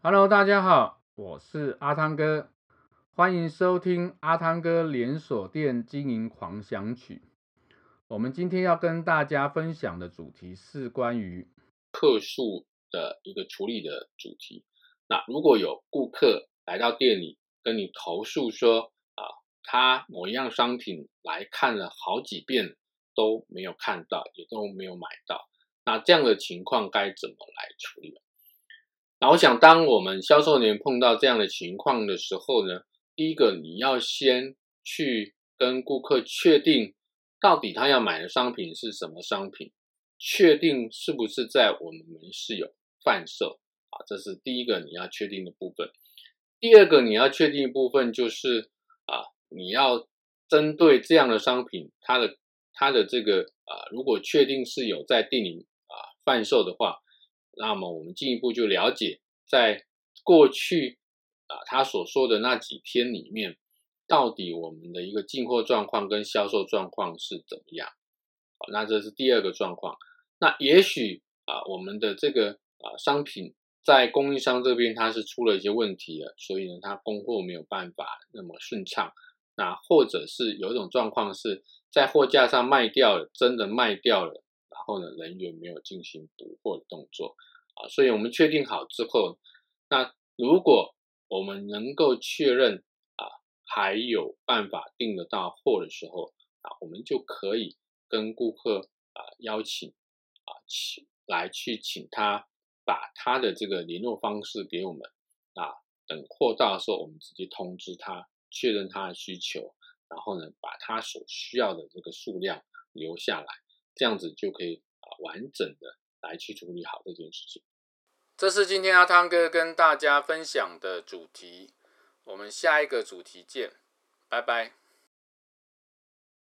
Hello，大家好，我是阿汤哥，欢迎收听阿汤哥连锁店经营狂想曲。我们今天要跟大家分享的主题是关于客诉的一个处理的主题。那如果有顾客来到店里跟你投诉说啊，他某一样商品来看了好几遍都没有看到，也都没有买到，那这样的情况该怎么来处理？那我想，当我们销售员碰到这样的情况的时候呢，第一个你要先去跟顾客确定，到底他要买的商品是什么商品，确定是不是在我们门市有贩售啊，这是第一个你要确定的部分。第二个你要确定的部分就是啊，你要针对这样的商品，它的它的这个啊，如果确定是有在店里啊贩售的话。那么我们进一步就了解，在过去啊，他所说的那几天里面，到底我们的一个进货状况跟销售状况是怎么样？好，那这是第二个状况。那也许啊，我们的这个啊商品在供应商这边它是出了一些问题了，所以呢，它供货没有办法那么顺畅。那或者是有一种状况是在货架上卖掉了，真的卖掉了。然后呢，人员没有进行补货的动作啊，所以我们确定好之后，那如果我们能够确认啊，还有办法订得到货的时候啊，我们就可以跟顾客啊邀请啊，请来去请他把他的这个联络方式给我们啊，等货到的时候，我们直接通知他，确认他的需求，然后呢，把他所需要的这个数量留下来。这样子就可以啊，完整的来去处理好这件事情。这是今天阿汤哥跟大家分享的主题，我们下一个主题见，拜拜。